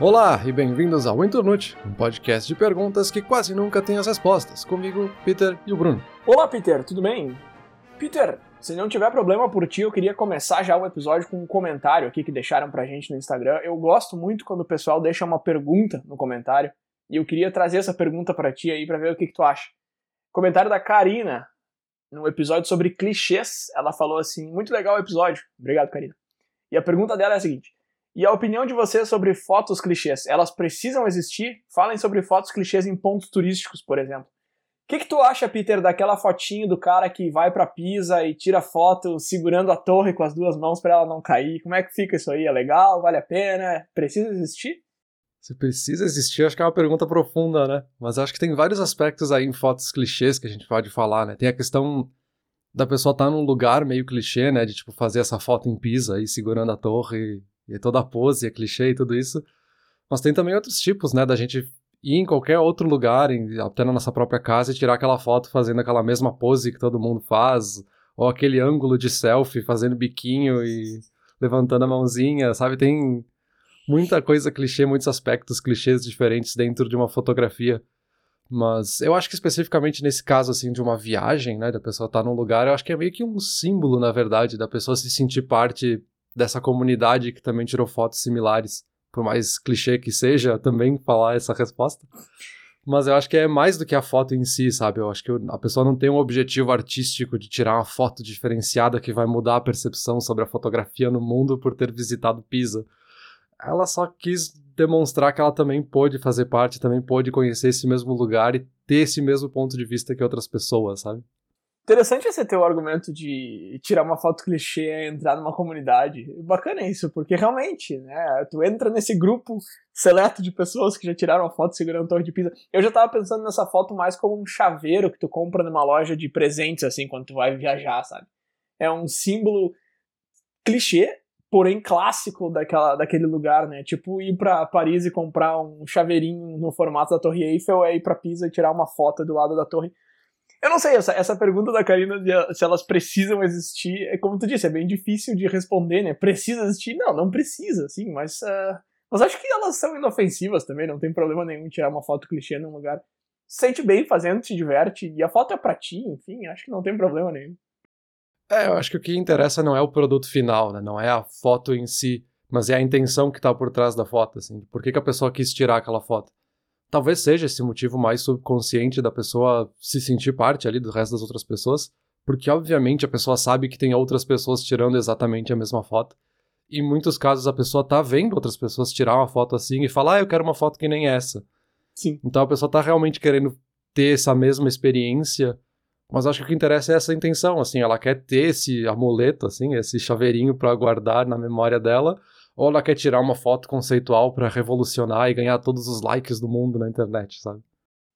Olá e bem-vindos ao Internute, um podcast de perguntas que quase nunca tem as respostas. Comigo, Peter e o Bruno. Olá, Peter, tudo bem? Peter, se não tiver problema por ti, eu queria começar já o episódio com um comentário aqui que deixaram pra gente no Instagram. Eu gosto muito quando o pessoal deixa uma pergunta no comentário e eu queria trazer essa pergunta para ti aí para ver o que, que tu acha. Comentário da Karina no episódio sobre clichês. Ela falou assim: muito legal o episódio. Obrigado, Karina. E a pergunta dela é a seguinte: e a opinião de vocês sobre fotos clichês? Elas precisam existir? Falem sobre fotos clichês em pontos turísticos, por exemplo. O que, que tu acha, Peter, daquela fotinho do cara que vai para Pisa e tira foto segurando a torre com as duas mãos para ela não cair? Como é que fica isso aí? É legal? Vale a pena? Precisa existir? Se precisa existir, acho que é uma pergunta profunda, né? Mas acho que tem vários aspectos aí em fotos clichês que a gente pode falar, né? Tem a questão da pessoa estar tá num lugar meio clichê, né? De tipo fazer essa foto em Pisa aí segurando a torre e toda a pose, é clichê e tudo isso. Mas tem também outros tipos, né, da gente ir em qualquer outro lugar, em, até na nossa própria casa, e tirar aquela foto fazendo aquela mesma pose que todo mundo faz, ou aquele ângulo de selfie fazendo biquinho e levantando a mãozinha, sabe? Tem muita coisa clichê, muitos aspectos clichês diferentes dentro de uma fotografia. Mas eu acho que especificamente nesse caso, assim, de uma viagem, né, da pessoa estar tá num lugar, eu acho que é meio que um símbolo, na verdade, da pessoa se sentir parte dessa comunidade que também tirou fotos similares, por mais clichê que seja, também falar essa resposta. Mas eu acho que é mais do que a foto em si, sabe? Eu acho que a pessoa não tem um objetivo artístico de tirar uma foto diferenciada que vai mudar a percepção sobre a fotografia no mundo por ter visitado Pisa. Ela só quis demonstrar que ela também pôde fazer parte, também pôde conhecer esse mesmo lugar e ter esse mesmo ponto de vista que outras pessoas, sabe? Interessante esse teu argumento de tirar uma foto clichê e entrar numa comunidade. Bacana isso, porque realmente, né, tu entra nesse grupo seleto de pessoas que já tiraram a foto segurando a torre de Pisa. Eu já tava pensando nessa foto mais como um chaveiro que tu compra numa loja de presentes, assim, quando tu vai viajar, sabe? É um símbolo clichê, porém clássico daquela, daquele lugar, né? Tipo ir para Paris e comprar um chaveirinho no formato da Torre Eiffel, é ir para Pisa e tirar uma foto do lado da torre. Eu não sei, essa, essa pergunta da Karina de se elas precisam existir, é como tu disse, é bem difícil de responder, né? Precisa existir? Não, não precisa, sim, mas. Uh, mas acho que elas são inofensivas também, não tem problema nenhum tirar uma foto clichê num lugar. Sente bem fazendo, se diverte, e a foto é pra ti, enfim, acho que não tem problema nenhum. É, eu acho que o que interessa não é o produto final, né? Não é a foto em si, mas é a intenção que tá por trás da foto, assim. Por que, que a pessoa quis tirar aquela foto? Talvez seja esse motivo mais subconsciente da pessoa se sentir parte ali do resto das outras pessoas, porque obviamente a pessoa sabe que tem outras pessoas tirando exatamente a mesma foto. E em muitos casos a pessoa tá vendo outras pessoas tirar uma foto assim e falar, ah, eu quero uma foto que nem essa. Sim. Então a pessoa tá realmente querendo ter essa mesma experiência, mas acho que o que interessa é essa intenção, assim, ela quer ter esse amuleto, assim, esse chaveirinho para guardar na memória dela, ou ela quer tirar uma foto conceitual para revolucionar e ganhar todos os likes do mundo na internet, sabe?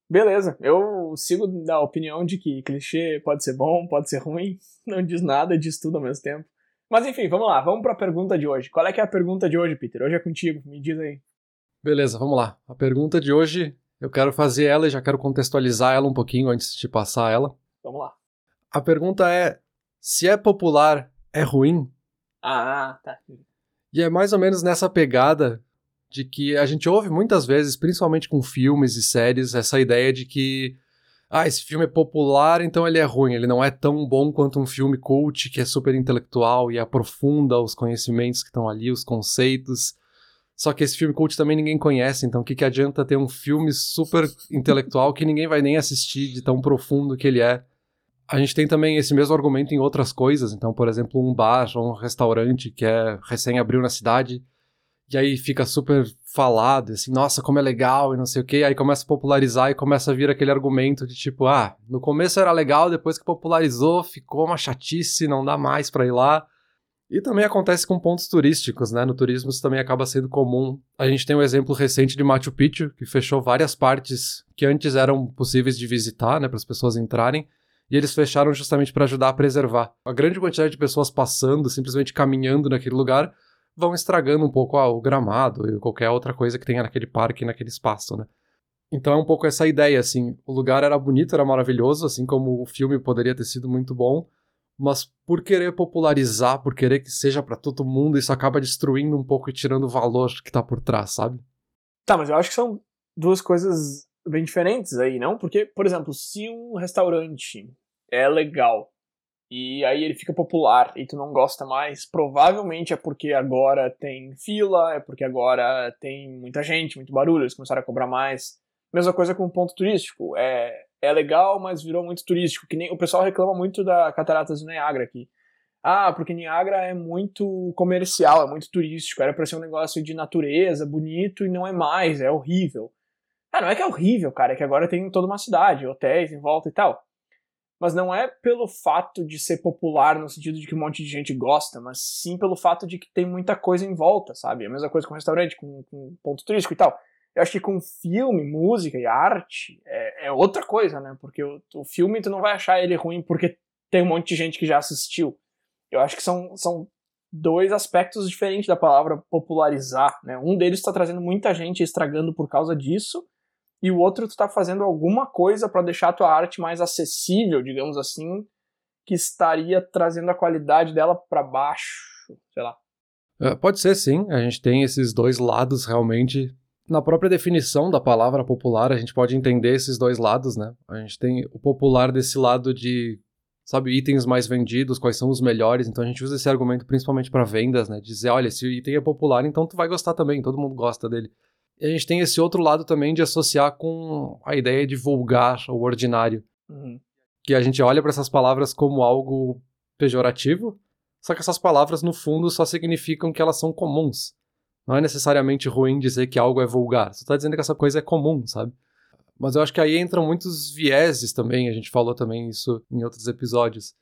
Beleza, eu sigo da opinião de que clichê pode ser bom, pode ser ruim, não diz nada, diz tudo ao mesmo tempo. Mas enfim, vamos lá, vamos para a pergunta de hoje. Qual é que é a pergunta de hoje, Peter? Hoje é contigo, me diz aí. Beleza, vamos lá. A pergunta de hoje, eu quero fazer ela e já quero contextualizar ela um pouquinho antes de passar ela. Vamos lá. A pergunta é: se é popular, é ruim? Ah, tá. E é mais ou menos nessa pegada de que a gente ouve muitas vezes, principalmente com filmes e séries, essa ideia de que ah, esse filme é popular, então ele é ruim, ele não é tão bom quanto um filme cult que é super intelectual e aprofunda os conhecimentos que estão ali, os conceitos. Só que esse filme cult também ninguém conhece, então o que, que adianta ter um filme super intelectual que ninguém vai nem assistir de tão profundo que ele é? A gente tem também esse mesmo argumento em outras coisas. Então, por exemplo, um bar ou um restaurante que é recém abriu na cidade e aí fica super falado, assim, nossa, como é legal e não sei o quê. Aí começa a popularizar e começa a vir aquele argumento de tipo, ah, no começo era legal, depois que popularizou, ficou uma chatice, não dá mais para ir lá. E também acontece com pontos turísticos, né? No turismo isso também acaba sendo comum. A gente tem um exemplo recente de Machu Picchu, que fechou várias partes que antes eram possíveis de visitar, né, para as pessoas entrarem e eles fecharam justamente para ajudar a preservar. A grande quantidade de pessoas passando, simplesmente caminhando naquele lugar, vão estragando um pouco ah, o gramado e qualquer outra coisa que tenha naquele parque, naquele espaço, né? Então é um pouco essa ideia, assim, o lugar era bonito, era maravilhoso, assim como o filme poderia ter sido muito bom, mas por querer popularizar, por querer que seja para todo mundo, isso acaba destruindo um pouco e tirando o valor que tá por trás, sabe? Tá, mas eu acho que são duas coisas bem diferentes aí, não? Porque, por exemplo, se um restaurante é legal e aí ele fica popular e tu não gosta mais, provavelmente é porque agora tem fila, é porque agora tem muita gente, muito barulho, eles começaram a cobrar mais. Mesma coisa com o ponto turístico. É, é legal, mas virou muito turístico. Que nem o pessoal reclama muito da Cataratas do Niagara aqui. Ah, porque Niagara é muito comercial, é muito turístico. Era pra ser um negócio de natureza, bonito, e não é mais, é horrível. Ah, não é que é horrível, cara, é que agora tem toda uma cidade, hotéis em volta e tal. Mas não é pelo fato de ser popular no sentido de que um monte de gente gosta, mas sim pelo fato de que tem muita coisa em volta, sabe? A mesma coisa com restaurante, com, com ponto turístico e tal. Eu acho que com filme, música e arte é, é outra coisa, né? Porque o, o, filme tu não vai achar ele ruim porque tem um monte de gente que já assistiu. Eu acho que são, são dois aspectos diferentes da palavra popularizar, né? Um deles está trazendo muita gente estragando por causa disso, e o outro tu está fazendo alguma coisa para deixar a tua arte mais acessível, digamos assim, que estaria trazendo a qualidade dela para baixo, sei lá. É, pode ser sim, a gente tem esses dois lados realmente na própria definição da palavra popular, a gente pode entender esses dois lados, né? A gente tem o popular desse lado de, sabe, itens mais vendidos, quais são os melhores. Então a gente usa esse argumento principalmente para vendas, né? Dizer, olha, se o item é popular, então tu vai gostar também, todo mundo gosta dele. E a gente tem esse outro lado também de associar com a ideia de vulgar ou ordinário. Uhum. Que a gente olha para essas palavras como algo pejorativo, só que essas palavras no fundo só significam que elas são comuns. Não é necessariamente ruim dizer que algo é vulgar. Você está dizendo que essa coisa é comum, sabe? Mas eu acho que aí entram muitos vieses também. A gente falou também isso em outros episódios.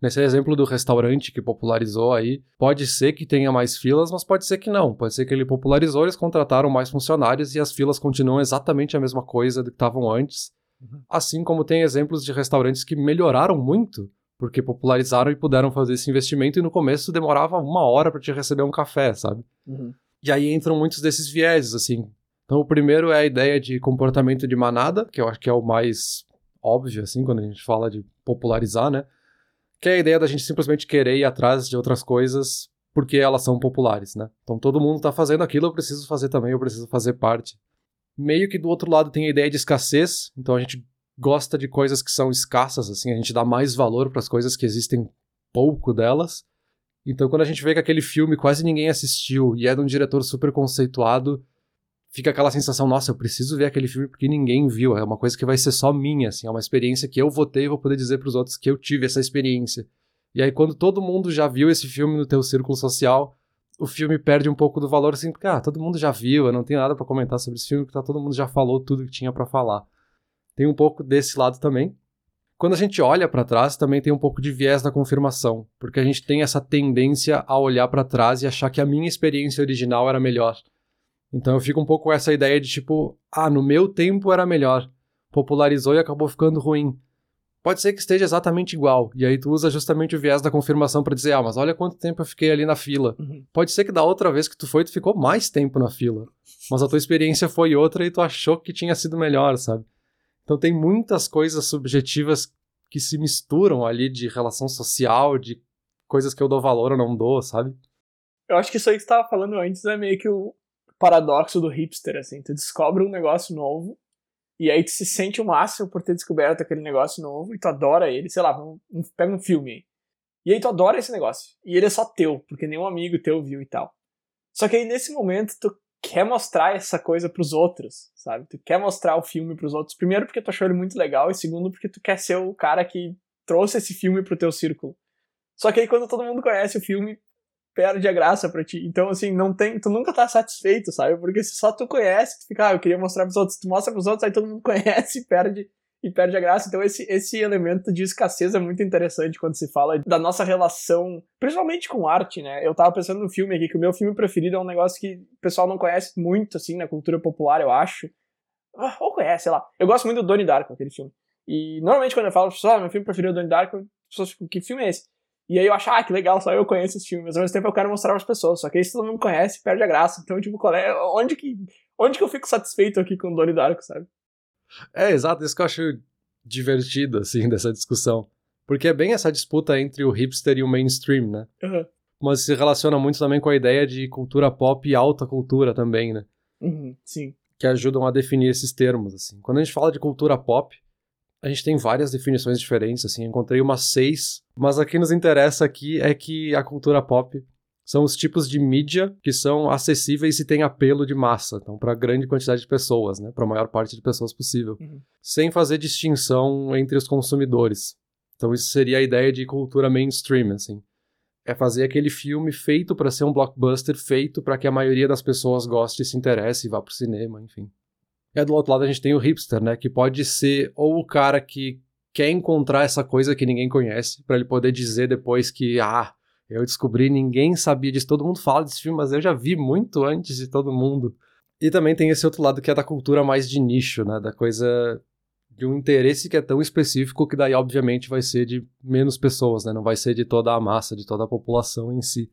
Nesse exemplo do restaurante que popularizou aí, pode ser que tenha mais filas, mas pode ser que não. Pode ser que ele popularizou, eles contrataram mais funcionários e as filas continuam exatamente a mesma coisa do que estavam antes. Uhum. Assim como tem exemplos de restaurantes que melhoraram muito porque popularizaram e puderam fazer esse investimento e no começo demorava uma hora para te receber um café, sabe? Uhum. E aí entram muitos desses vieses, assim. Então, o primeiro é a ideia de comportamento de manada, que eu acho que é o mais óbvio, assim, quando a gente fala de popularizar, né? Que é a ideia da gente simplesmente querer ir atrás de outras coisas porque elas são populares, né? Então, todo mundo tá fazendo aquilo, eu preciso fazer também, eu preciso fazer parte. Meio que do outro lado tem a ideia de escassez, então a gente gosta de coisas que são escassas, assim, a gente dá mais valor para as coisas que existem pouco delas. Então, quando a gente vê que aquele filme quase ninguém assistiu e é de um diretor super conceituado, fica aquela sensação, nossa, eu preciso ver aquele filme porque ninguém viu. É uma coisa que vai ser só minha, assim, é uma experiência que eu vou ter e vou poder dizer para os outros que eu tive essa experiência. E aí, quando todo mundo já viu esse filme no teu círculo social, o filme perde um pouco do valor, assim, porque, ah, todo mundo já viu, eu não tenho nada para comentar sobre esse filme, porque tá, todo mundo já falou tudo que tinha para falar. Tem um pouco desse lado também. Quando a gente olha para trás, também tem um pouco de viés da confirmação, porque a gente tem essa tendência a olhar para trás e achar que a minha experiência original era melhor. Então eu fico um pouco com essa ideia de tipo, ah, no meu tempo era melhor, popularizou e acabou ficando ruim. Pode ser que esteja exatamente igual, e aí tu usa justamente o viés da confirmação para dizer, ah, mas olha quanto tempo eu fiquei ali na fila. Uhum. Pode ser que da outra vez que tu foi, tu ficou mais tempo na fila, mas a tua experiência foi outra e tu achou que tinha sido melhor, sabe? Então tem muitas coisas subjetivas que se misturam ali de relação social, de coisas que eu dou valor ou não dou, sabe? Eu acho que isso aí que você tava falando antes é meio que o paradoxo do hipster, assim. Tu descobre um negócio novo e aí tu se sente o máximo por ter descoberto aquele negócio novo e tu adora ele. Sei lá, um, um, pega um filme aí. E aí tu adora esse negócio. E ele é só teu, porque nenhum amigo teu viu e tal. Só que aí nesse momento tu quer mostrar essa coisa pros outros, sabe? Tu quer mostrar o filme pros outros, primeiro porque tu achou ele muito legal e segundo porque tu quer ser o cara que trouxe esse filme pro teu círculo. Só que aí quando todo mundo conhece o filme, perde a graça pra ti. Então, assim, não tem, tu nunca tá satisfeito, sabe? Porque se só tu conhece, tu fica, ah, eu queria mostrar pros outros, tu mostra pros outros, aí todo mundo conhece e perde e perde a graça. Então, esse, esse elemento de escassez é muito interessante quando se fala da nossa relação, principalmente com arte, né? Eu tava pensando no filme aqui, que o meu filme preferido é um negócio que o pessoal não conhece muito, assim, na cultura popular, eu acho. Ah, ou conhece, sei lá. Eu gosto muito do Donnie Darko, aquele filme. E normalmente quando eu falo, pessoal, ah, meu filme preferido é o Donnie Darko, as pessoas ficam, que filme é esse? E aí eu acho, ah, que legal, só eu conheço esse filme. Mas ao mesmo tempo eu quero mostrar para as pessoas. Só que aí se todo mundo conhece, perde a graça. Então, tipo, qual é, onde que, onde que eu fico satisfeito aqui com o Donnie Darko, sabe? É, exato. Isso que eu acho divertido, assim, dessa discussão. Porque é bem essa disputa entre o hipster e o mainstream, né? Uhum. Mas se relaciona muito também com a ideia de cultura pop e alta cultura também, né? Uhum, sim. que ajudam a definir esses termos, assim. Quando a gente fala de cultura pop, a gente tem várias definições diferentes, assim, encontrei umas seis, mas a que nos interessa aqui é que a cultura pop são os tipos de mídia que são acessíveis e têm apelo de massa, então para grande quantidade de pessoas, né, para a maior parte de pessoas possível, uhum. sem fazer distinção entre os consumidores. Então isso seria a ideia de cultura mainstream, assim. É fazer aquele filme feito para ser um blockbuster, feito para que a maioria das pessoas goste, se interesse e vá pro cinema, enfim. E do outro lado a gente tem o hipster, né, que pode ser ou o cara que quer encontrar essa coisa que ninguém conhece, para ele poder dizer depois que, ah, eu descobri, ninguém sabia disso, todo mundo fala desse filme, mas eu já vi muito antes de todo mundo. E também tem esse outro lado que é da cultura mais de nicho, né? Da coisa de um interesse que é tão específico que daí obviamente vai ser de menos pessoas, né? Não vai ser de toda a massa, de toda a população em si.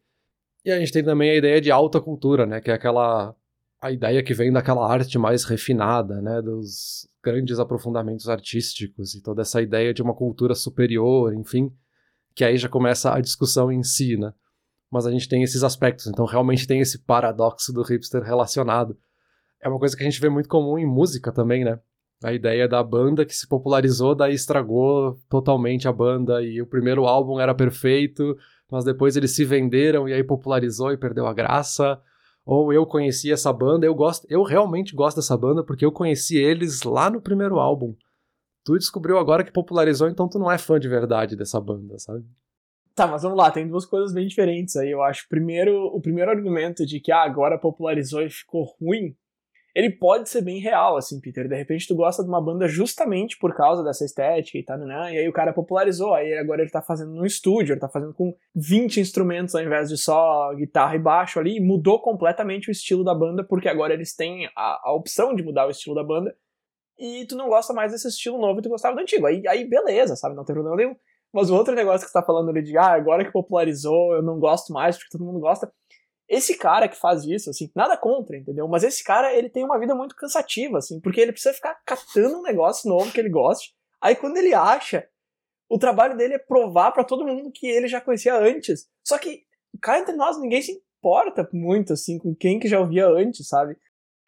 E a gente tem também a ideia de alta cultura, né? Que é aquela a ideia que vem daquela arte mais refinada, né? Dos grandes aprofundamentos artísticos e toda essa ideia de uma cultura superior, enfim que aí já começa a discussão em si, né? Mas a gente tem esses aspectos, então realmente tem esse paradoxo do hipster relacionado. É uma coisa que a gente vê muito comum em música também, né? A ideia da banda que se popularizou, daí estragou totalmente a banda, e o primeiro álbum era perfeito, mas depois eles se venderam e aí popularizou e perdeu a graça. Ou eu conheci essa banda, eu gosto, eu realmente gosto dessa banda porque eu conheci eles lá no primeiro álbum tu descobriu agora que popularizou, então tu não é fã de verdade dessa banda, sabe? Tá, mas vamos lá, tem duas coisas bem diferentes aí, eu acho. Primeiro, o primeiro argumento de que ah, agora popularizou e ficou ruim, ele pode ser bem real, assim, Peter. De repente tu gosta de uma banda justamente por causa dessa estética e tal, né? E aí o cara popularizou, aí agora ele tá fazendo no estúdio, ele tá fazendo com 20 instrumentos ao invés de só guitarra e baixo ali, e mudou completamente o estilo da banda, porque agora eles têm a, a opção de mudar o estilo da banda e tu não gosta mais desse estilo novo e tu gostava do antigo. Aí, aí beleza, sabe? Não tem problema nenhum. Mas o outro negócio que você tá falando ali de, ah, agora que popularizou, eu não gosto mais porque todo mundo gosta. Esse cara que faz isso, assim, nada contra, entendeu? Mas esse cara, ele tem uma vida muito cansativa, assim, porque ele precisa ficar catando um negócio novo que ele goste. Aí quando ele acha, o trabalho dele é provar para todo mundo que ele já conhecia antes. Só que, cá entre nós, ninguém se importa muito, assim, com quem que já ouvia antes, sabe?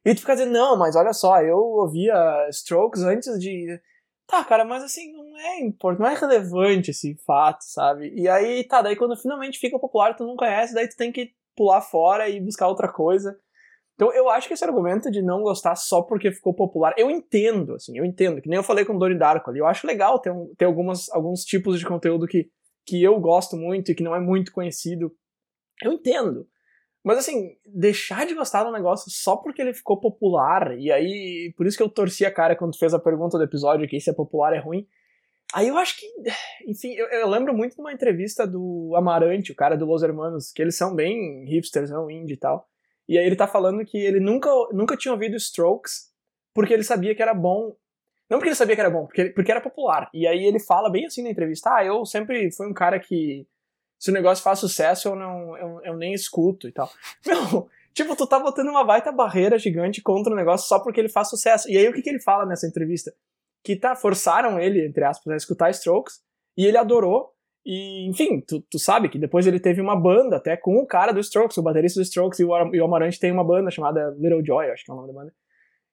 E tu fica dizendo, não, mas olha só, eu ouvia Strokes antes de. Tá, cara, mas assim, não é importante, não é relevante esse fato, sabe? E aí, tá, daí quando finalmente fica popular, tu não conhece, daí tu tem que pular fora e buscar outra coisa. Então eu acho que esse argumento de não gostar só porque ficou popular, eu entendo, assim, eu entendo, que nem eu falei com o Donnie Darko ali, eu acho legal ter, um, ter algumas, alguns tipos de conteúdo que, que eu gosto muito e que não é muito conhecido. Eu entendo. Mas assim, deixar de gostar do negócio só porque ele ficou popular, e aí, por isso que eu torci a cara quando fez a pergunta do episódio que se é popular é ruim. Aí eu acho que, enfim, eu, eu, lembro muito de uma entrevista do Amarante, o cara do Los Hermanos, que eles são bem hipsters, não indie e tal. E aí ele tá falando que ele nunca, nunca tinha ouvido Strokes porque ele sabia que era bom. Não porque ele sabia que era bom, porque, porque era popular. E aí ele fala bem assim na entrevista: Ah, eu sempre fui um cara que se o negócio faz sucesso, eu não eu, eu nem escuto e tal. Meu, tipo, tu tá botando uma baita barreira gigante contra o negócio só porque ele faz sucesso. E aí o que, que ele fala nessa entrevista? Que tá, forçaram ele, entre aspas, a escutar Strokes, e ele adorou. E, enfim, tu, tu sabe que depois ele teve uma banda até com o cara do Strokes, o baterista do Strokes, e o, e o Amarante tem uma banda chamada Little Joy, acho que é o nome da banda.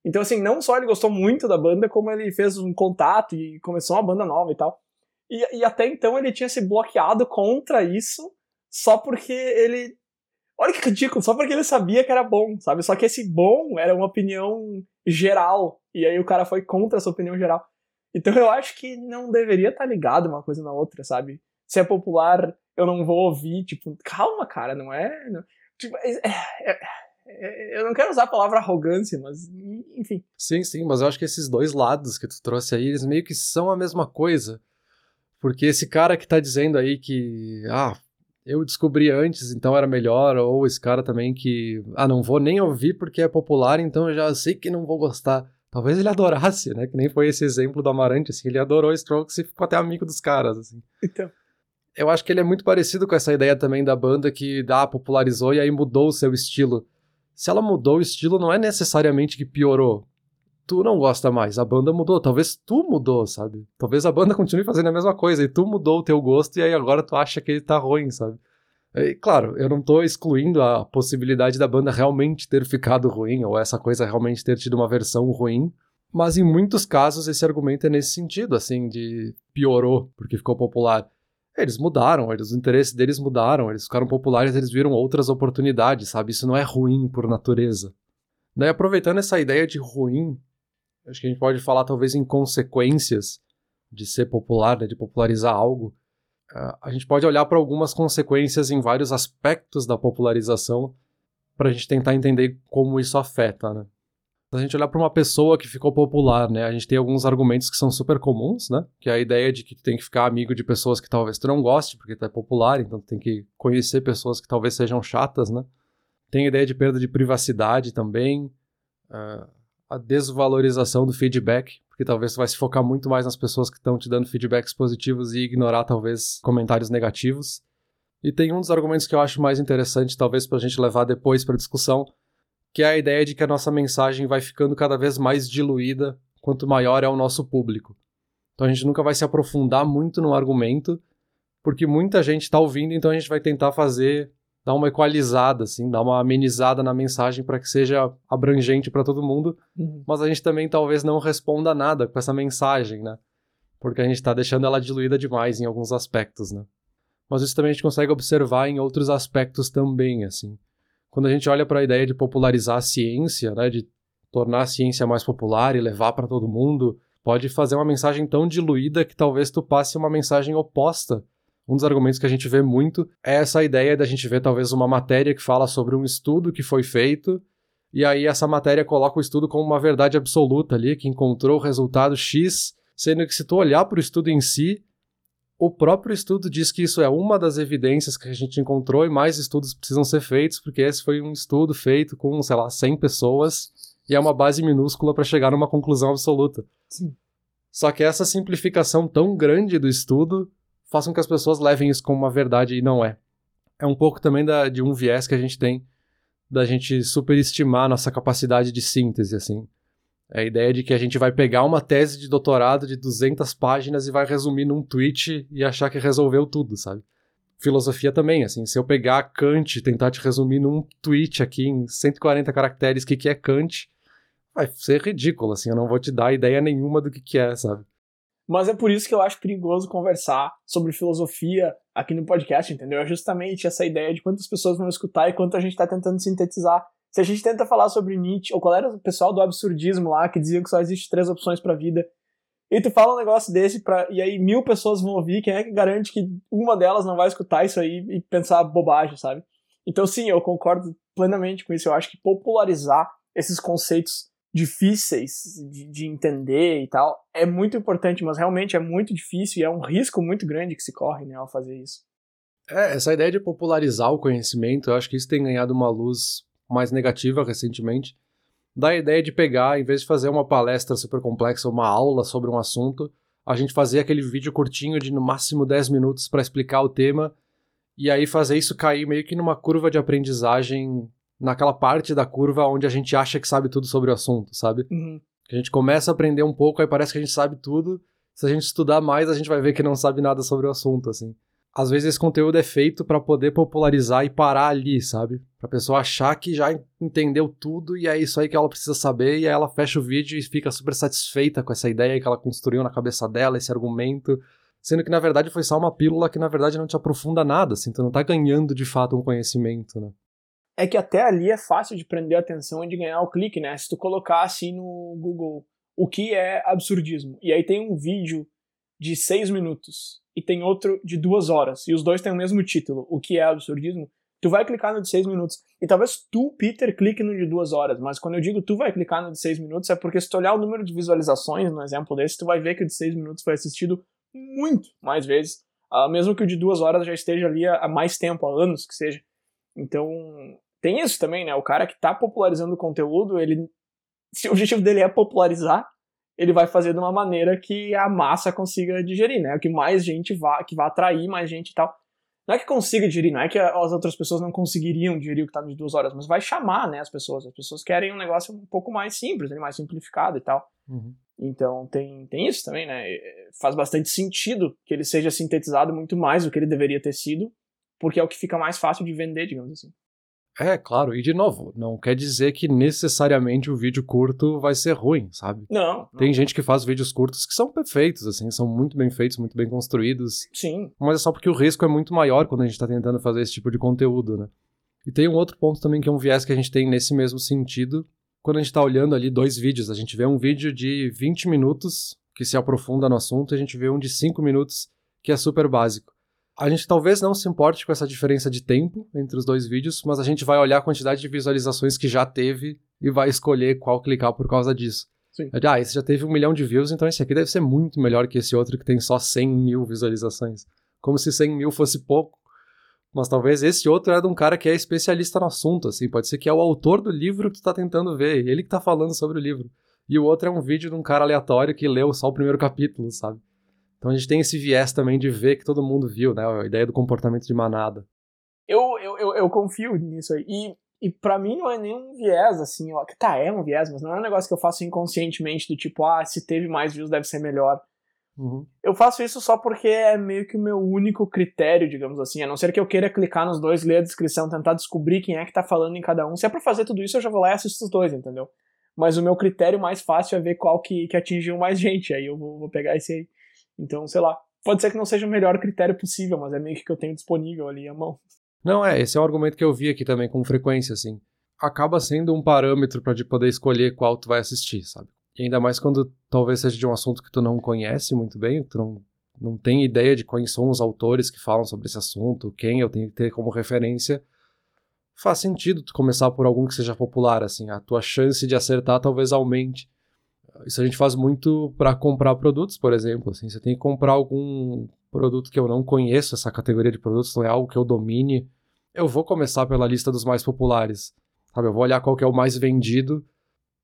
Então, assim, não só ele gostou muito da banda, como ele fez um contato e começou uma banda nova e tal. E, e até então ele tinha se bloqueado contra isso só porque ele. Olha que ridículo, só porque ele sabia que era bom, sabe? Só que esse bom era uma opinião geral. E aí o cara foi contra essa opinião geral. Então eu acho que não deveria estar tá ligado uma coisa na outra, sabe? Se é popular, eu não vou ouvir. Tipo, calma, cara, não é. Não, tipo, é, é, é, eu não quero usar a palavra arrogância, mas enfim. Sim, sim, mas eu acho que esses dois lados que tu trouxe aí, eles meio que são a mesma coisa. Porque esse cara que tá dizendo aí que, ah, eu descobri antes, então era melhor, ou esse cara também que, ah, não vou nem ouvir porque é popular, então eu já sei que não vou gostar. Talvez ele adorasse, né? Que nem foi esse exemplo do Amarante, assim, ele adorou Strokes e ficou até amigo dos caras, assim. Então. Eu acho que ele é muito parecido com essa ideia também da banda que, ah, popularizou e aí mudou o seu estilo. Se ela mudou o estilo, não é necessariamente que piorou tu não gosta mais, a banda mudou, talvez tu mudou, sabe? Talvez a banda continue fazendo a mesma coisa e tu mudou o teu gosto e aí agora tu acha que ele tá ruim, sabe? E, claro, eu não tô excluindo a possibilidade da banda realmente ter ficado ruim, ou essa coisa realmente ter tido uma versão ruim, mas em muitos casos esse argumento é nesse sentido, assim, de piorou porque ficou popular. Eles mudaram, eles, os interesses deles mudaram, eles ficaram populares, eles viram outras oportunidades, sabe? Isso não é ruim por natureza. Daí, aproveitando essa ideia de ruim, acho que a gente pode falar talvez em consequências de ser popular, né, de popularizar algo. Uh, a gente pode olhar para algumas consequências em vários aspectos da popularização para a gente tentar entender como isso afeta, né? a gente olhar para uma pessoa que ficou popular, né? A gente tem alguns argumentos que são super comuns, né? Que é a ideia de que tu tem que ficar amigo de pessoas que talvez tu não goste, porque tu é popular, então tu tem que conhecer pessoas que talvez sejam chatas, né? Tem a ideia de perda de privacidade também, uh, a desvalorização do feedback, porque talvez tu vai se focar muito mais nas pessoas que estão te dando feedbacks positivos e ignorar talvez comentários negativos. E tem um dos argumentos que eu acho mais interessante, talvez para a gente levar depois para discussão, que é a ideia de que a nossa mensagem vai ficando cada vez mais diluída quanto maior é o nosso público. Então a gente nunca vai se aprofundar muito no argumento, porque muita gente está ouvindo, então a gente vai tentar fazer, dar uma equalizada, assim, dar uma amenizada na mensagem para que seja abrangente para todo mundo, uhum. mas a gente também talvez não responda nada com essa mensagem, né? Porque a gente está deixando ela diluída demais em alguns aspectos, né? Mas isso também a gente consegue observar em outros aspectos também, assim quando a gente olha para a ideia de popularizar a ciência, né, de tornar a ciência mais popular e levar para todo mundo, pode fazer uma mensagem tão diluída que talvez tu passe uma mensagem oposta. Um dos argumentos que a gente vê muito é essa ideia da gente ver talvez uma matéria que fala sobre um estudo que foi feito e aí essa matéria coloca o estudo como uma verdade absoluta ali, que encontrou o resultado X, sendo que se tu olhar para o estudo em si, o próprio estudo diz que isso é uma das evidências que a gente encontrou e mais estudos precisam ser feitos, porque esse foi um estudo feito com, sei lá, 100 pessoas e é uma base minúscula para chegar numa conclusão absoluta. Sim. Só que essa simplificação tão grande do estudo faz com que as pessoas levem isso como uma verdade e não é. É um pouco também da, de um viés que a gente tem da gente superestimar nossa capacidade de síntese, assim. É a ideia de que a gente vai pegar uma tese de doutorado de 200 páginas e vai resumir num tweet e achar que resolveu tudo, sabe? Filosofia também, assim, se eu pegar Kant e tentar te resumir num tweet aqui em 140 caracteres o que, que é Kant, vai ser ridículo, assim, eu não vou te dar ideia nenhuma do que, que é, sabe? Mas é por isso que eu acho perigoso conversar sobre filosofia aqui no podcast, entendeu? É justamente essa ideia de quantas pessoas vão escutar e quanto a gente está tentando sintetizar se a gente tenta falar sobre Nietzsche, ou qual era o pessoal do absurdismo lá, que diziam que só existe três opções pra vida, e tu fala um negócio desse pra, e aí mil pessoas vão ouvir, quem é que garante que uma delas não vai escutar isso aí e pensar bobagem, sabe? Então sim, eu concordo plenamente com isso. Eu acho que popularizar esses conceitos difíceis de, de, entender e tal é muito importante, mas realmente é muito difícil e é um risco muito grande que se corre né, ao fazer isso. É, essa ideia de popularizar o conhecimento, eu acho que isso tem ganhado uma luz mais negativa recentemente, da ideia de pegar, em vez de fazer uma palestra super complexa, uma aula sobre um assunto, a gente fazer aquele vídeo curtinho de no máximo 10 minutos para explicar o tema e aí fazer isso cair meio que numa curva de aprendizagem, naquela parte da curva onde a gente acha que sabe tudo sobre o assunto, sabe? Uhum. A gente começa a aprender um pouco, aí parece que a gente sabe tudo. Se a gente estudar mais, a gente vai ver que não sabe nada sobre o assunto, assim às vezes esse conteúdo é feito para poder popularizar e parar ali, sabe? Pra pessoa achar que já entendeu tudo e é isso aí que ela precisa saber, e aí ela fecha o vídeo e fica super satisfeita com essa ideia que ela construiu na cabeça dela, esse argumento, sendo que na verdade foi só uma pílula que na verdade não te aprofunda nada, assim, tu não tá ganhando de fato um conhecimento, né? É que até ali é fácil de prender a atenção e de ganhar o clique, né? Se tu colocar assim no Google o que é absurdismo, e aí tem um vídeo de seis minutos e tem outro de duas horas, e os dois têm o mesmo título, o que é absurdismo, tu vai clicar no de seis minutos. E talvez tu, Peter, clique no de duas horas, mas quando eu digo tu vai clicar no de seis minutos, é porque se tu olhar o número de visualizações, no exemplo desse, tu vai ver que o de seis minutos foi assistido muito mais vezes, uh, mesmo que o de duas horas já esteja ali há mais tempo, há anos que seja. Então, tem isso também, né? O cara que tá popularizando o conteúdo, ele. Se o objetivo dele é popularizar, ele vai fazer de uma maneira que a massa consiga digerir, né? Que mais gente vá, que vá atrair mais gente e tal. Não é que consiga digerir, não é que as outras pessoas não conseguiriam digerir o que tá de duas horas, mas vai chamar, né, as pessoas. As pessoas querem um negócio um pouco mais simples, né, mais simplificado e tal. Uhum. Então tem, tem isso também, né? Faz bastante sentido que ele seja sintetizado muito mais do que ele deveria ter sido, porque é o que fica mais fácil de vender, digamos assim. É, claro, e de novo, não quer dizer que necessariamente o vídeo curto vai ser ruim, sabe? Não. não. Tem gente que faz vídeos curtos que são perfeitos, assim, são muito bem feitos, muito bem construídos. Sim. Mas é só porque o risco é muito maior quando a gente tá tentando fazer esse tipo de conteúdo, né? E tem um outro ponto também que é um viés que a gente tem nesse mesmo sentido. Quando a gente tá olhando ali dois vídeos, a gente vê um vídeo de 20 minutos que se aprofunda no assunto, e a gente vê um de 5 minutos que é super básico. A gente talvez não se importe com essa diferença de tempo entre os dois vídeos, mas a gente vai olhar a quantidade de visualizações que já teve e vai escolher qual clicar por causa disso. Sim. Ah, esse já teve um milhão de views, então esse aqui deve ser muito melhor que esse outro que tem só 100 mil visualizações. Como se 100 mil fosse pouco. Mas talvez esse outro é de um cara que é especialista no assunto, assim. Pode ser que é o autor do livro que tu tá tentando ver, ele que tá falando sobre o livro. E o outro é um vídeo de um cara aleatório que leu só o primeiro capítulo, sabe? Então a gente tem esse viés também de ver que todo mundo viu, né? A ideia do comportamento de manada. Eu, eu, eu, eu confio nisso aí. E, e para mim não é nenhum viés, assim, ó. Tá, é um viés, mas não é um negócio que eu faço inconscientemente, do tipo, ah, se teve mais views deve ser melhor. Uhum. Eu faço isso só porque é meio que o meu único critério, digamos assim. A não ser que eu queira clicar nos dois, ler a descrição, tentar descobrir quem é que tá falando em cada um. Se é pra fazer tudo isso, eu já vou lá e assisto os dois, entendeu? Mas o meu critério mais fácil é ver qual que, que atingiu mais gente. Aí eu vou, vou pegar esse aí. Então, sei lá. Pode ser que não seja o melhor critério possível, mas é meio que eu tenho disponível ali à mão. Não, é, esse é um argumento que eu vi aqui também com frequência, assim. Acaba sendo um parâmetro para poder escolher qual tu vai assistir, sabe? E ainda mais quando talvez seja de um assunto que tu não conhece muito bem, tu não, não tem ideia de quais são os autores que falam sobre esse assunto, quem eu tenho que ter como referência. Faz sentido tu começar por algum que seja popular, assim. A tua chance de acertar talvez aumente. Isso a gente faz muito para comprar produtos, por exemplo. Assim, você tem que comprar algum produto que eu não conheço, essa categoria de produtos não é algo que eu domine. Eu vou começar pela lista dos mais populares. Sabe? Eu vou olhar qual que é o mais vendido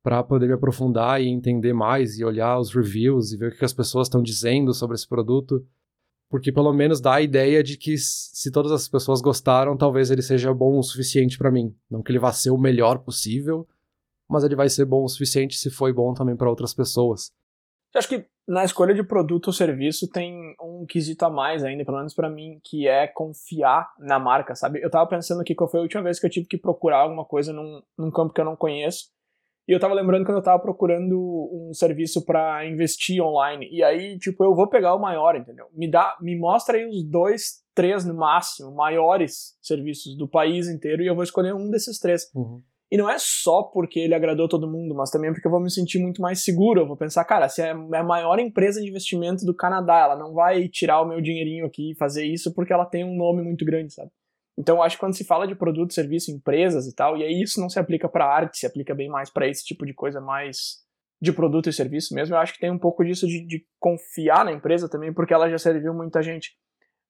para poder me aprofundar e entender mais e olhar os reviews e ver o que as pessoas estão dizendo sobre esse produto. Porque pelo menos dá a ideia de que se todas as pessoas gostaram, talvez ele seja bom o suficiente para mim. Não que ele vá ser o melhor possível, mas ele vai ser bom o suficiente se foi bom também para outras pessoas. Eu acho que na escolha de produto ou serviço tem um quesito a mais ainda, pelo menos para mim, que é confiar na marca, sabe? Eu tava pensando aqui qual foi a última vez que eu tive que procurar alguma coisa num, num campo que eu não conheço. E eu tava lembrando quando eu tava procurando um serviço para investir online. E aí, tipo, eu vou pegar o maior, entendeu? Me dá, me mostra aí os dois, três no máximo, maiores serviços do país inteiro e eu vou escolher um desses três. Uhum. E não é só porque ele agradou todo mundo, mas também porque eu vou me sentir muito mais seguro. Eu vou pensar, cara, se é a maior empresa de investimento do Canadá, ela não vai tirar o meu dinheirinho aqui e fazer isso porque ela tem um nome muito grande, sabe? Então eu acho que quando se fala de produto, serviço, empresas e tal, e aí isso não se aplica para arte, se aplica bem mais para esse tipo de coisa mais de produto e serviço mesmo. Eu acho que tem um pouco disso de, de confiar na empresa também, porque ela já serviu muita gente.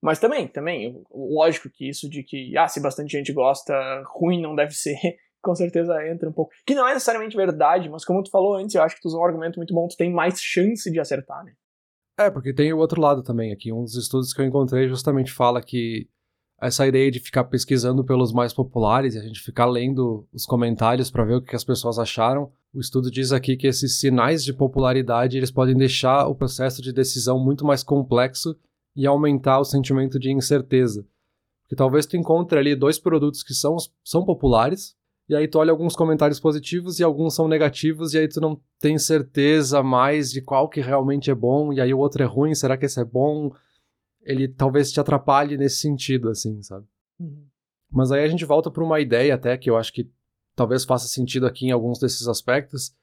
Mas também, também, lógico que isso de que, ah, se bastante gente gosta, ruim não deve ser, com certeza entra um pouco. Que não é necessariamente verdade, mas como tu falou antes, eu acho que tu usou um argumento muito bom, tu tem mais chance de acertar, né? É, porque tem o outro lado também aqui. Um dos estudos que eu encontrei justamente fala que essa ideia de ficar pesquisando pelos mais populares e a gente ficar lendo os comentários para ver o que as pessoas acharam. O estudo diz aqui que esses sinais de popularidade eles podem deixar o processo de decisão muito mais complexo e aumentar o sentimento de incerteza. Porque talvez tu encontre ali dois produtos que são, são populares, e aí tu olha alguns comentários positivos e alguns são negativos, e aí tu não tem certeza mais de qual que realmente é bom, e aí o outro é ruim, será que esse é bom? Ele talvez te atrapalhe nesse sentido, assim, sabe? Uhum. Mas aí a gente volta para uma ideia até que eu acho que talvez faça sentido aqui em alguns desses aspectos,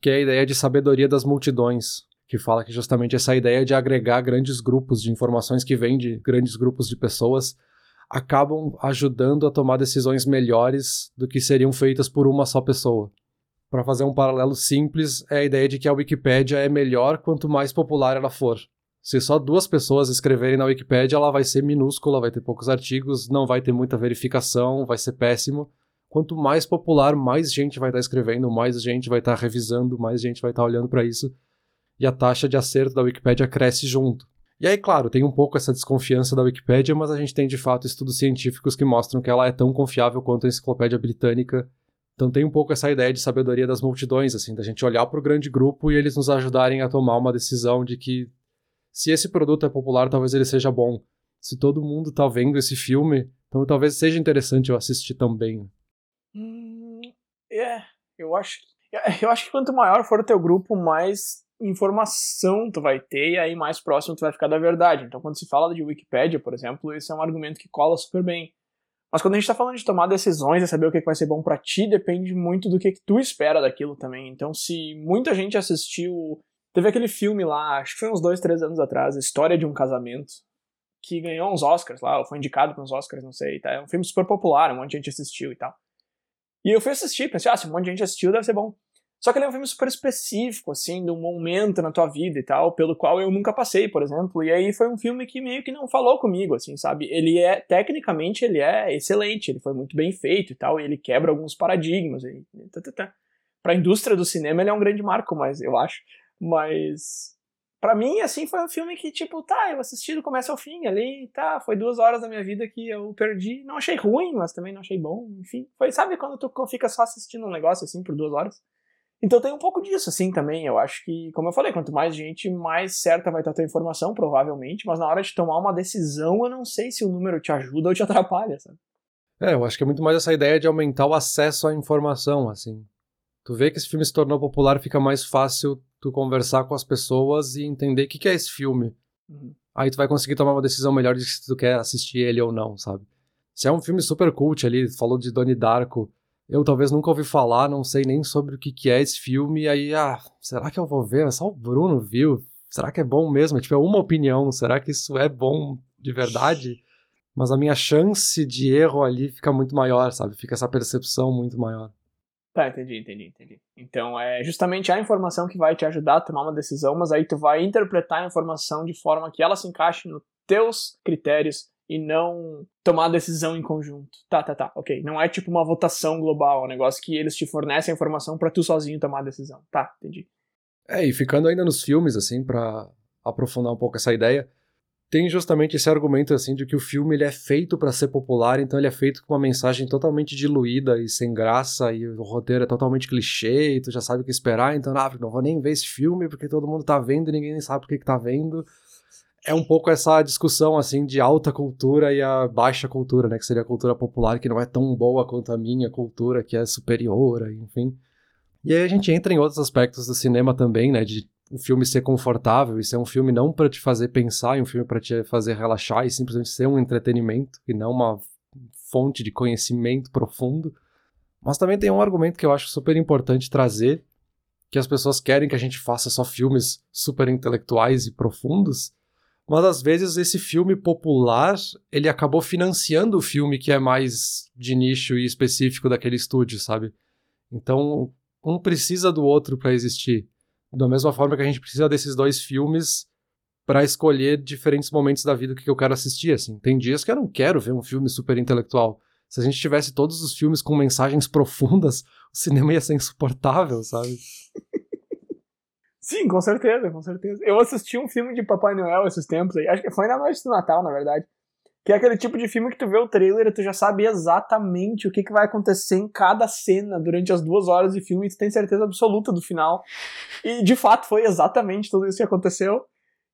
que é a ideia de sabedoria das multidões, que fala que justamente essa ideia de agregar grandes grupos de informações que vêm de grandes grupos de pessoas acabam ajudando a tomar decisões melhores do que seriam feitas por uma só pessoa. Para fazer um paralelo simples, é a ideia de que a Wikipédia é melhor quanto mais popular ela for. Se só duas pessoas escreverem na Wikipédia, ela vai ser minúscula, vai ter poucos artigos, não vai ter muita verificação, vai ser péssimo. Quanto mais popular, mais gente vai estar escrevendo, mais gente vai estar revisando, mais gente vai estar olhando para isso. E a taxa de acerto da Wikipédia cresce junto. E aí, claro, tem um pouco essa desconfiança da Wikipédia, mas a gente tem de fato estudos científicos que mostram que ela é tão confiável quanto a enciclopédia britânica. Então tem um pouco essa ideia de sabedoria das multidões, assim, da gente olhar para o grande grupo e eles nos ajudarem a tomar uma decisão de que se esse produto é popular, talvez ele seja bom. Se todo mundo tá vendo esse filme, Então talvez seja interessante eu assistir também. Hum, é, eu acho, eu acho que quanto maior for o teu grupo, mais informação tu vai ter e aí mais próximo tu vai ficar da verdade. Então quando se fala de Wikipedia, por exemplo, esse é um argumento que cola super bem. Mas quando a gente tá falando de tomar decisões e saber o que vai ser bom para ti, depende muito do que, que tu espera daquilo também. Então se muita gente assistiu... Teve aquele filme lá, acho que foi uns dois, três anos atrás, História de um Casamento, que ganhou uns Oscars lá, ou foi indicado para uns Oscars, não sei, tá? É um filme super popular, um monte de gente assistiu e tal. E eu fui assistir, pensei, ah, se um monte de gente assistiu, deve ser bom. Só que ele é um filme super específico, assim, de um momento na tua vida e tal, pelo qual eu nunca passei, por exemplo. E aí foi um filme que meio que não falou comigo, assim, sabe? Ele é, tecnicamente, ele é excelente, ele foi muito bem feito e tal, e ele quebra alguns paradigmas. E, tá, tá, tá. Pra indústria do cinema ele é um grande marco, mas eu acho. Mas para mim, assim, foi um filme que, tipo, tá, eu assisti do começo ao fim ali, tá, foi duas horas da minha vida que eu perdi. Não achei ruim, mas também não achei bom, enfim. Foi, sabe quando tu fica só assistindo um negócio assim por duas horas? Então tem um pouco disso, assim, também. Eu acho que, como eu falei, quanto mais gente, mais certa vai estar a tua informação, provavelmente, mas na hora de tomar uma decisão, eu não sei se o número te ajuda ou te atrapalha, sabe? É, eu acho que é muito mais essa ideia de aumentar o acesso à informação, assim. Tu vê que esse filme se tornou popular, fica mais fácil tu conversar com as pessoas e entender o que, que é esse filme. Uhum. Aí tu vai conseguir tomar uma decisão melhor de se tu quer assistir ele ou não, sabe? Se é um filme super cult ali, falou de Donnie Darko, eu talvez nunca ouvi falar, não sei nem sobre o que, que é esse filme, aí, ah, será que eu vou ver? Só o Bruno viu. Será que é bom mesmo? É, tipo, é uma opinião, será que isso é bom de verdade? Mas a minha chance de erro ali fica muito maior, sabe? Fica essa percepção muito maior. Tá, entendi, entendi, entendi. Então é justamente a informação que vai te ajudar a tomar uma decisão, mas aí tu vai interpretar a informação de forma que ela se encaixe nos teus critérios e não tomar decisão em conjunto. Tá, tá, tá, ok. Não é tipo uma votação global, é um negócio que eles te fornecem a informação para tu sozinho tomar a decisão. Tá, entendi. É, e ficando ainda nos filmes, assim, para aprofundar um pouco essa ideia, tem justamente esse argumento assim de que o filme ele é feito para ser popular, então ele é feito com uma mensagem totalmente diluída e sem graça e o roteiro é totalmente clichê e tu já sabe o que esperar, então ah, não vou nem ver esse filme porque todo mundo tá vendo e ninguém sabe por que, que tá vendo. É um pouco essa discussão assim de alta cultura e a baixa cultura, né, que seria a cultura popular que não é tão boa quanto a minha cultura, que é superior, enfim. E aí a gente entra em outros aspectos do cinema também, né, de o filme ser confortável e ser um filme não para te fazer pensar, e um filme para te fazer relaxar e simplesmente ser um entretenimento e não uma fonte de conhecimento profundo. Mas também tem um argumento que eu acho super importante trazer, que as pessoas querem que a gente faça só filmes super intelectuais e profundos, mas às vezes esse filme popular, ele acabou financiando o filme que é mais de nicho e específico daquele estúdio, sabe? Então, um precisa do outro para existir. Da mesma forma que a gente precisa desses dois filmes para escolher diferentes momentos da vida que eu quero assistir, assim. Tem dias que eu não quero ver um filme super intelectual. Se a gente tivesse todos os filmes com mensagens profundas, o cinema ia ser insuportável, sabe? Sim, com certeza, com certeza. Eu assisti um filme de Papai Noel esses tempos aí, acho que foi na noite do Natal, na verdade. Que é aquele tipo de filme que tu vê o trailer e tu já sabe exatamente o que, que vai acontecer em cada cena durante as duas horas de filme e tu tem certeza absoluta do final. E de fato foi exatamente tudo isso que aconteceu.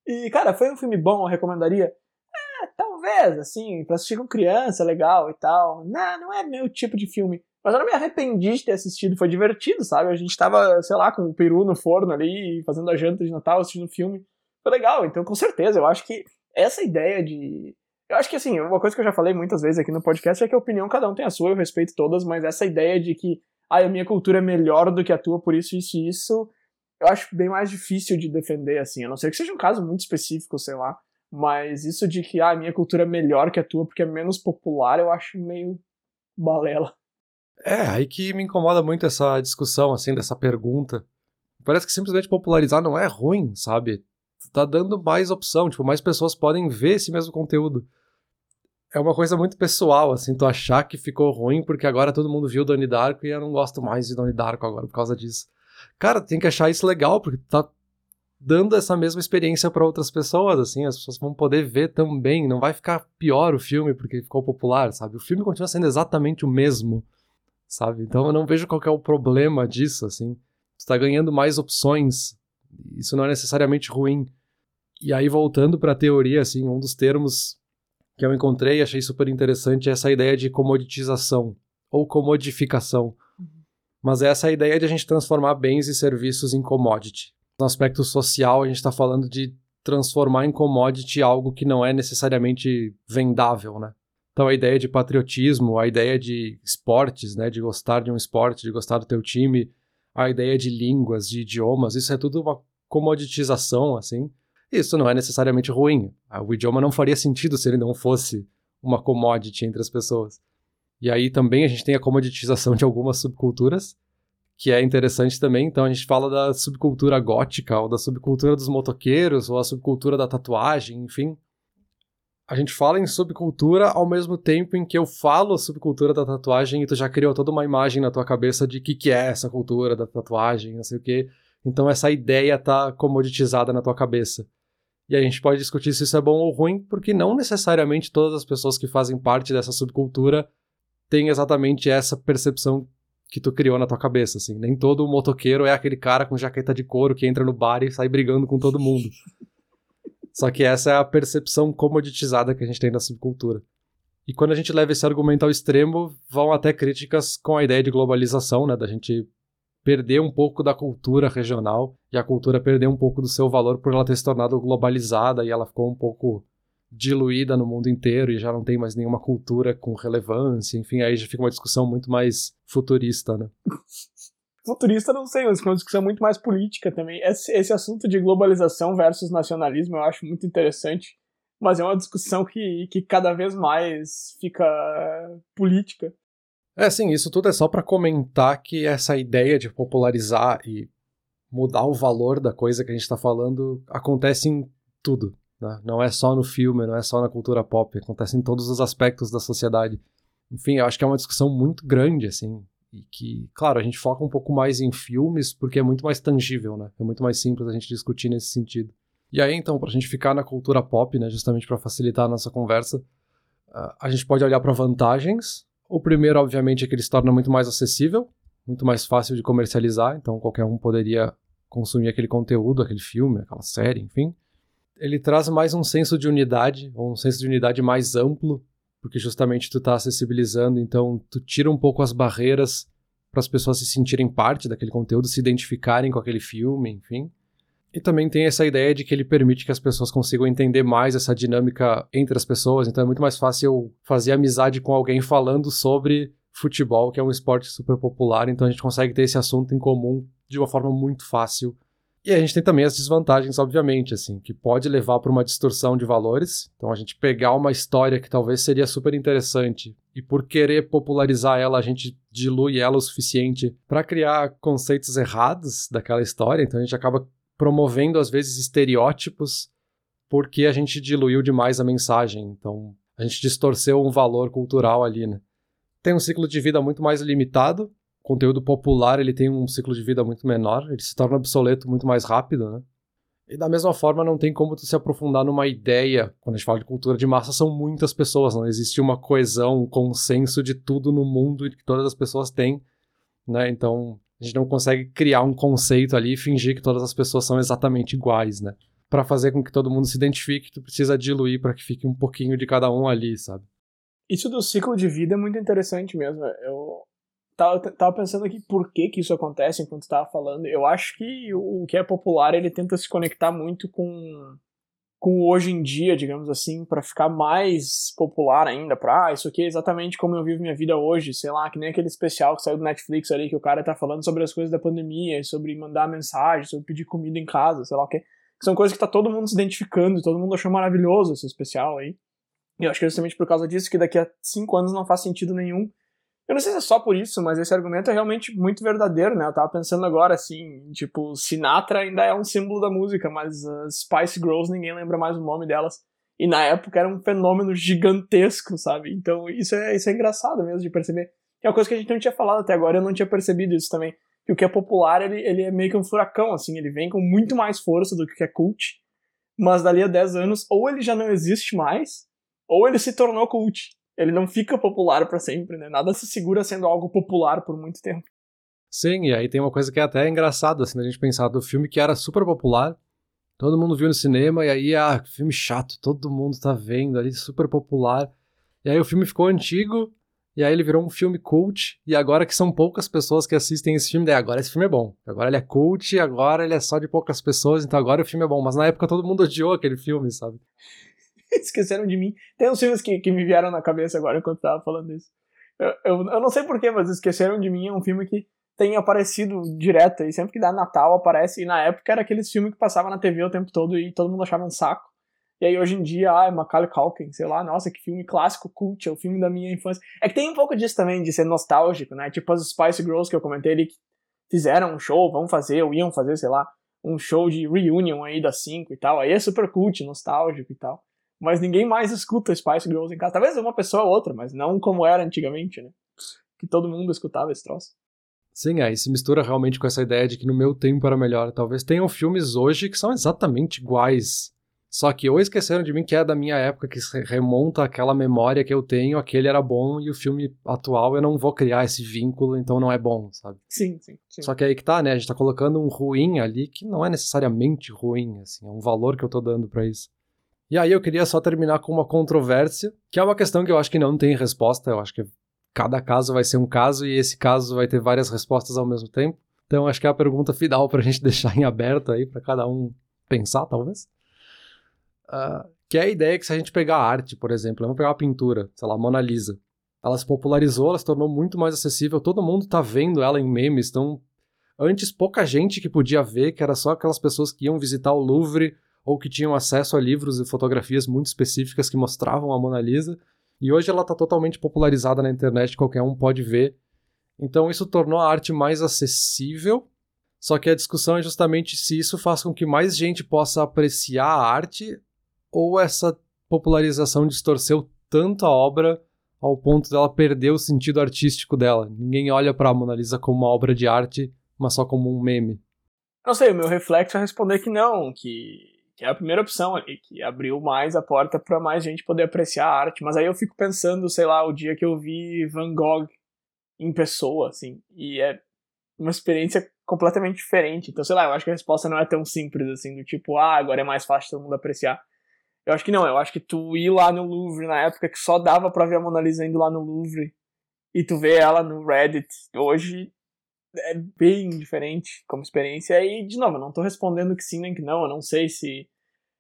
E, cara, foi um filme bom, eu recomendaria? É, talvez, assim, pra assistir com criança, legal e tal. Não, não é meu tipo de filme. Mas eu não me arrependi de ter assistido, foi divertido, sabe? A gente tava, sei lá, com o peru no forno ali, fazendo a janta de Natal, assistindo o filme. Foi legal, então com certeza, eu acho que essa ideia de eu acho que, assim, uma coisa que eu já falei muitas vezes aqui no podcast é que a opinião cada um tem a sua, eu respeito todas, mas essa ideia de que ah, a minha cultura é melhor do que a tua por isso, isso e isso, eu acho bem mais difícil de defender, assim. A não ser que seja um caso muito específico, sei lá. Mas isso de que ah, a minha cultura é melhor que a tua porque é menos popular, eu acho meio balela. É, aí que me incomoda muito essa discussão, assim, dessa pergunta. Parece que simplesmente popularizar não é ruim, sabe? Tá dando mais opção, tipo, mais pessoas podem ver esse mesmo conteúdo é uma coisa muito pessoal, assim, tu achar que ficou ruim porque agora todo mundo viu Donnie Darko e eu não gosto mais de Donnie Darko agora por causa disso. Cara, tem que achar isso legal porque tá dando essa mesma experiência para outras pessoas, assim, as pessoas vão poder ver também, não vai ficar pior o filme porque ficou popular, sabe? O filme continua sendo exatamente o mesmo, sabe? Então eu não vejo qual é o problema disso, assim. Tu tá ganhando mais opções, isso não é necessariamente ruim. E aí voltando para a teoria, assim, um dos termos que eu encontrei e achei super interessante é essa ideia de comoditização ou comodificação. Uhum. Mas é essa ideia de a gente transformar bens e serviços em commodity. No aspecto social, a gente está falando de transformar em commodity algo que não é necessariamente vendável, né? Então a ideia de patriotismo, a ideia de esportes, né, de gostar de um esporte, de gostar do teu time, a ideia de línguas, de idiomas, isso é tudo uma comoditização, assim. Isso não é necessariamente ruim. O idioma não faria sentido se ele não fosse uma commodity entre as pessoas. E aí também a gente tem a comoditização de algumas subculturas, que é interessante também. Então a gente fala da subcultura gótica, ou da subcultura dos motoqueiros, ou a subcultura da tatuagem, enfim. A gente fala em subcultura ao mesmo tempo em que eu falo subcultura da tatuagem e tu já criou toda uma imagem na tua cabeça de o que, que é essa cultura da tatuagem, não sei o quê. Então essa ideia tá comoditizada na tua cabeça. E a gente pode discutir se isso é bom ou ruim, porque não necessariamente todas as pessoas que fazem parte dessa subcultura têm exatamente essa percepção que tu criou na tua cabeça, assim. Nem todo motoqueiro é aquele cara com jaqueta de couro que entra no bar e sai brigando com todo mundo. Só que essa é a percepção comoditizada que a gente tem da subcultura. E quando a gente leva esse argumento ao extremo, vão até críticas com a ideia de globalização, né, da gente perder um pouco da cultura regional e a cultura perder um pouco do seu valor por ela ter se tornado globalizada e ela ficou um pouco diluída no mundo inteiro e já não tem mais nenhuma cultura com relevância, enfim, aí já fica uma discussão muito mais futurista, né? Futurista não sei, mas uma discussão muito mais política também. Esse, esse assunto de globalização versus nacionalismo eu acho muito interessante, mas é uma discussão que, que cada vez mais fica política. É, sim, isso tudo é só para comentar que essa ideia de popularizar e mudar o valor da coisa que a gente está falando acontece em tudo. Né? Não é só no filme, não é só na cultura pop, acontece em todos os aspectos da sociedade. Enfim, eu acho que é uma discussão muito grande, assim, e que, claro, a gente foca um pouco mais em filmes porque é muito mais tangível, né? É muito mais simples a gente discutir nesse sentido. E aí, então, para a gente ficar na cultura pop, né, justamente para facilitar a nossa conversa, a gente pode olhar para vantagens. O primeiro, obviamente, é que ele se torna muito mais acessível, muito mais fácil de comercializar, então qualquer um poderia consumir aquele conteúdo, aquele filme, aquela série, enfim ele traz mais um senso de unidade, ou um senso de unidade mais amplo, porque justamente tu está acessibilizando, então tu tira um pouco as barreiras para as pessoas se sentirem parte daquele conteúdo, se identificarem com aquele filme, enfim. E também tem essa ideia de que ele permite que as pessoas consigam entender mais essa dinâmica entre as pessoas, então é muito mais fácil fazer amizade com alguém falando sobre futebol, que é um esporte super popular, então a gente consegue ter esse assunto em comum de uma forma muito fácil e a gente tem também as desvantagens, obviamente, assim, que pode levar para uma distorção de valores. Então, a gente pegar uma história que talvez seria super interessante e por querer popularizar ela, a gente dilui ela o suficiente para criar conceitos errados daquela história. Então, a gente acaba promovendo, às vezes, estereótipos porque a gente diluiu demais a mensagem. Então, a gente distorceu um valor cultural ali, né? Tem um ciclo de vida muito mais limitado, conteúdo popular ele tem um ciclo de vida muito menor, ele se torna obsoleto muito mais rápido, né? E da mesma forma não tem como tu se aprofundar numa ideia, quando a gente fala de cultura de massa, são muitas pessoas, não existe uma coesão, um consenso de tudo no mundo que todas as pessoas têm, né? Então, a gente não consegue criar um conceito ali e fingir que todas as pessoas são exatamente iguais, né? Para fazer com que todo mundo se identifique, tu precisa diluir para que fique um pouquinho de cada um ali, sabe? Isso do ciclo de vida é muito interessante mesmo. Eu, tava, tava pensando aqui por que que isso acontece enquanto estava falando. Eu acho que o que é popular ele tenta se conectar muito com com hoje em dia, digamos assim, para ficar mais popular ainda, pra ah, isso aqui é exatamente como eu vivo minha vida hoje, sei lá, que nem aquele especial que saiu do Netflix ali, que o cara tá falando sobre as coisas da pandemia, sobre mandar mensagem, sobre pedir comida em casa, sei lá o que. São coisas que tá todo mundo se identificando, todo mundo achou maravilhoso esse especial aí. E eu acho que é justamente por causa disso que daqui a cinco anos não faz sentido nenhum eu não sei se é só por isso, mas esse argumento é realmente muito verdadeiro, né? Eu tava pensando agora, assim, tipo, Sinatra ainda é um símbolo da música, mas uh, Spice Girls ninguém lembra mais o nome delas. E na época era um fenômeno gigantesco, sabe? Então isso é, isso é engraçado mesmo de perceber. É uma coisa que a gente não tinha falado até agora, eu não tinha percebido isso também. Que o que é popular, ele, ele é meio que um furacão, assim, ele vem com muito mais força do que o que é cult, mas dali a 10 anos, ou ele já não existe mais, ou ele se tornou cult ele não fica popular para sempre, né? Nada se segura sendo algo popular por muito tempo. Sim, e aí tem uma coisa que é até engraçada, assim, a gente pensar do filme que era super popular, Todo mundo viu no cinema e aí, ah, filme chato, todo mundo tá vendo ali, super popular. E aí o filme ficou antigo, e aí ele virou um filme cult, e agora que são poucas pessoas que assistem esse filme, daí agora esse filme é bom. Agora ele é cult, agora ele é só de poucas pessoas, então agora o filme é bom. Mas na época todo mundo odiou aquele filme, sabe? Esqueceram de mim. Tem uns filmes que, que me vieram na cabeça agora enquanto tava falando isso. Eu, eu, eu não sei porquê, mas Esqueceram de Mim é um filme que tem aparecido direto, e sempre que dá Natal aparece, e na época era aqueles filmes que passava na TV o tempo todo e todo mundo achava um saco. E aí hoje em dia, ah, é Macaulay Culkin, sei lá, nossa, que filme clássico, cult, é o filme da minha infância. É que tem um pouco disso também, de ser nostálgico, né? Tipo as Spice Girls que eu comentei ali, que fizeram um show, vão fazer, ou iam fazer, sei lá, um show de reunion aí das 5 e tal. Aí é super cult, nostálgico e tal. Mas ninguém mais escuta Spice Girls em casa. Talvez uma pessoa ou outra, mas não como era antigamente, né? Que todo mundo escutava esse troço. Sim, aí se mistura realmente com essa ideia de que no meu tempo era melhor. Talvez tenham filmes hoje que são exatamente iguais só que ou esqueceram de mim que é da minha época, que remonta aquela memória que eu tenho, aquele era bom e o filme atual eu não vou criar esse vínculo, então não é bom, sabe? Sim, sim, sim. Só que aí que tá, né? A gente tá colocando um ruim ali que não é necessariamente ruim, assim, é um valor que eu tô dando para isso. E aí eu queria só terminar com uma controvérsia, que é uma questão que eu acho que não tem resposta, eu acho que cada caso vai ser um caso e esse caso vai ter várias respostas ao mesmo tempo. Então acho que é a pergunta final pra gente deixar em aberto aí para cada um pensar, talvez. Uh, que é a ideia que se a gente pegar a arte, por exemplo, vamos pegar uma pintura, sei lá, Mona Lisa. Ela se popularizou, ela se tornou muito mais acessível, todo mundo tá vendo ela em memes, então antes pouca gente que podia ver, que era só aquelas pessoas que iam visitar o Louvre ou que tinham acesso a livros e fotografias muito específicas que mostravam a Mona Lisa, e hoje ela está totalmente popularizada na internet, qualquer um pode ver. Então isso tornou a arte mais acessível, só que a discussão é justamente se isso faz com que mais gente possa apreciar a arte ou essa popularização distorceu tanto a obra ao ponto dela perder o sentido artístico dela. Ninguém olha para a Mona Lisa como uma obra de arte, mas só como um meme. Não sei, o meu reflexo é responder que não, que, que é a primeira opção ali, que abriu mais a porta para mais gente poder apreciar a arte. Mas aí eu fico pensando, sei lá, o dia que eu vi Van Gogh em pessoa, assim, e é uma experiência completamente diferente. Então, sei lá, eu acho que a resposta não é tão simples assim, do tipo, ah, agora é mais fácil todo mundo apreciar. Eu acho que não, eu acho que tu ir lá no Louvre na época que só dava pra ver a Mona Lisa indo lá no Louvre e tu vê ela no Reddit hoje é bem diferente como experiência. E, de novo, eu não tô respondendo que sim nem que não, eu não sei se.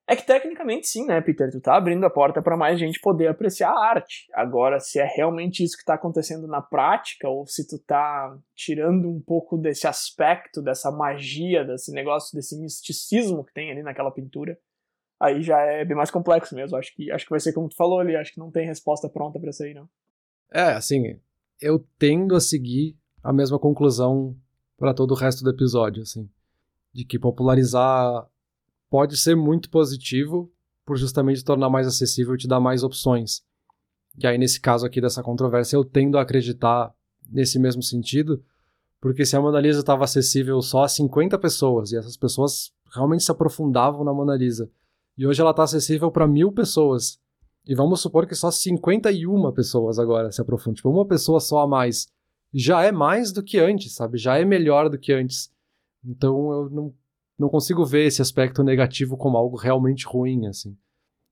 É que tecnicamente sim, né, Peter? Tu tá abrindo a porta para mais gente poder apreciar a arte. Agora, se é realmente isso que tá acontecendo na prática, ou se tu tá tirando um pouco desse aspecto, dessa magia, desse negócio, desse misticismo que tem ali naquela pintura, aí já é bem mais complexo mesmo. Acho que, acho que vai ser como tu falou ali, acho que não tem resposta pronta para isso aí, não. É, assim, eu tendo a seguir a mesma conclusão para todo o resto do episódio, assim, de que popularizar pode ser muito positivo por justamente tornar mais acessível e te dar mais opções. E aí, nesse caso aqui dessa controvérsia, eu tendo a acreditar nesse mesmo sentido, porque se a Mona Lisa estava acessível só a 50 pessoas, e essas pessoas realmente se aprofundavam na Mona Lisa, e hoje ela está acessível para mil pessoas. E vamos supor que só 51 pessoas agora se aprofundam. Tipo, uma pessoa só a mais já é mais do que antes, sabe? Já é melhor do que antes. Então eu não, não consigo ver esse aspecto negativo como algo realmente ruim, assim.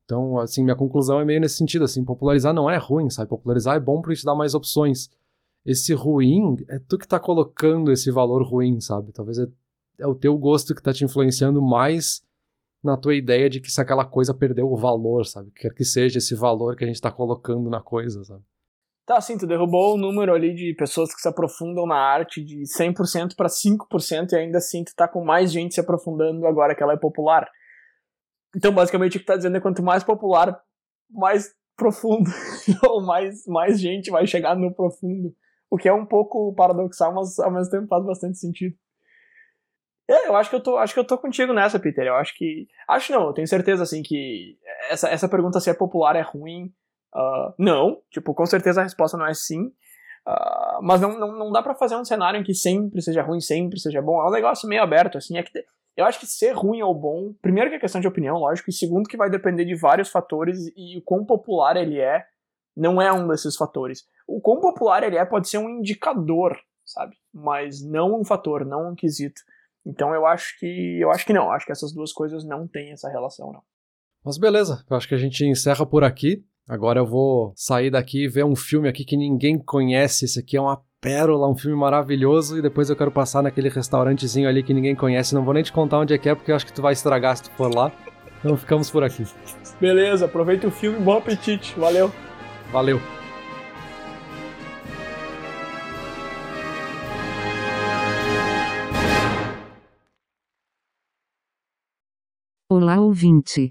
Então, assim, minha conclusão é meio nesse sentido, assim, popularizar não é ruim, sabe? Popularizar é bom para te dar mais opções. Esse ruim é tu que tá colocando esse valor ruim, sabe? Talvez é, é o teu gosto que tá te influenciando mais na tua ideia de que se aquela coisa perdeu o valor, sabe? Quer que seja esse valor que a gente tá colocando na coisa, sabe? Tá, sim, tu derrubou o número ali de pessoas que se aprofundam na arte de 100% para 5% e ainda assim tu tá com mais gente se aprofundando agora que ela é popular. Então, basicamente, o que tá dizendo é quanto mais popular, mais profundo, ou mais, mais gente vai chegar no profundo. O que é um pouco paradoxal, mas ao mesmo tempo faz bastante sentido. É, eu acho que eu tô, acho que eu tô contigo nessa, Peter. Eu acho que. Acho não, eu tenho certeza, assim, que essa, essa pergunta se é popular é ruim. Uh, não, tipo, com certeza a resposta não é sim. Uh, mas não, não, não dá para fazer um cenário em que sempre seja ruim, sempre seja bom. É um negócio meio aberto, assim. É que eu acho que ser ruim ou bom, primeiro que é questão de opinião, lógico, e segundo que vai depender de vários fatores e o quão popular ele é não é um desses fatores. O quão popular ele é pode ser um indicador, sabe? Mas não um fator, não um quesito. Então eu acho que eu acho que não, acho que essas duas coisas não têm essa relação não. Mas beleza, eu acho que a gente encerra por aqui. Agora eu vou sair daqui e ver um filme aqui que ninguém conhece. Esse aqui é uma pérola, um filme maravilhoso. E depois eu quero passar naquele restaurantezinho ali que ninguém conhece. Não vou nem te contar onde é que é, porque eu acho que tu vai estragar se tu for lá. Então ficamos por aqui. Beleza, aproveita o filme, bom apetite. Valeu. Valeu. Olá ouvinte.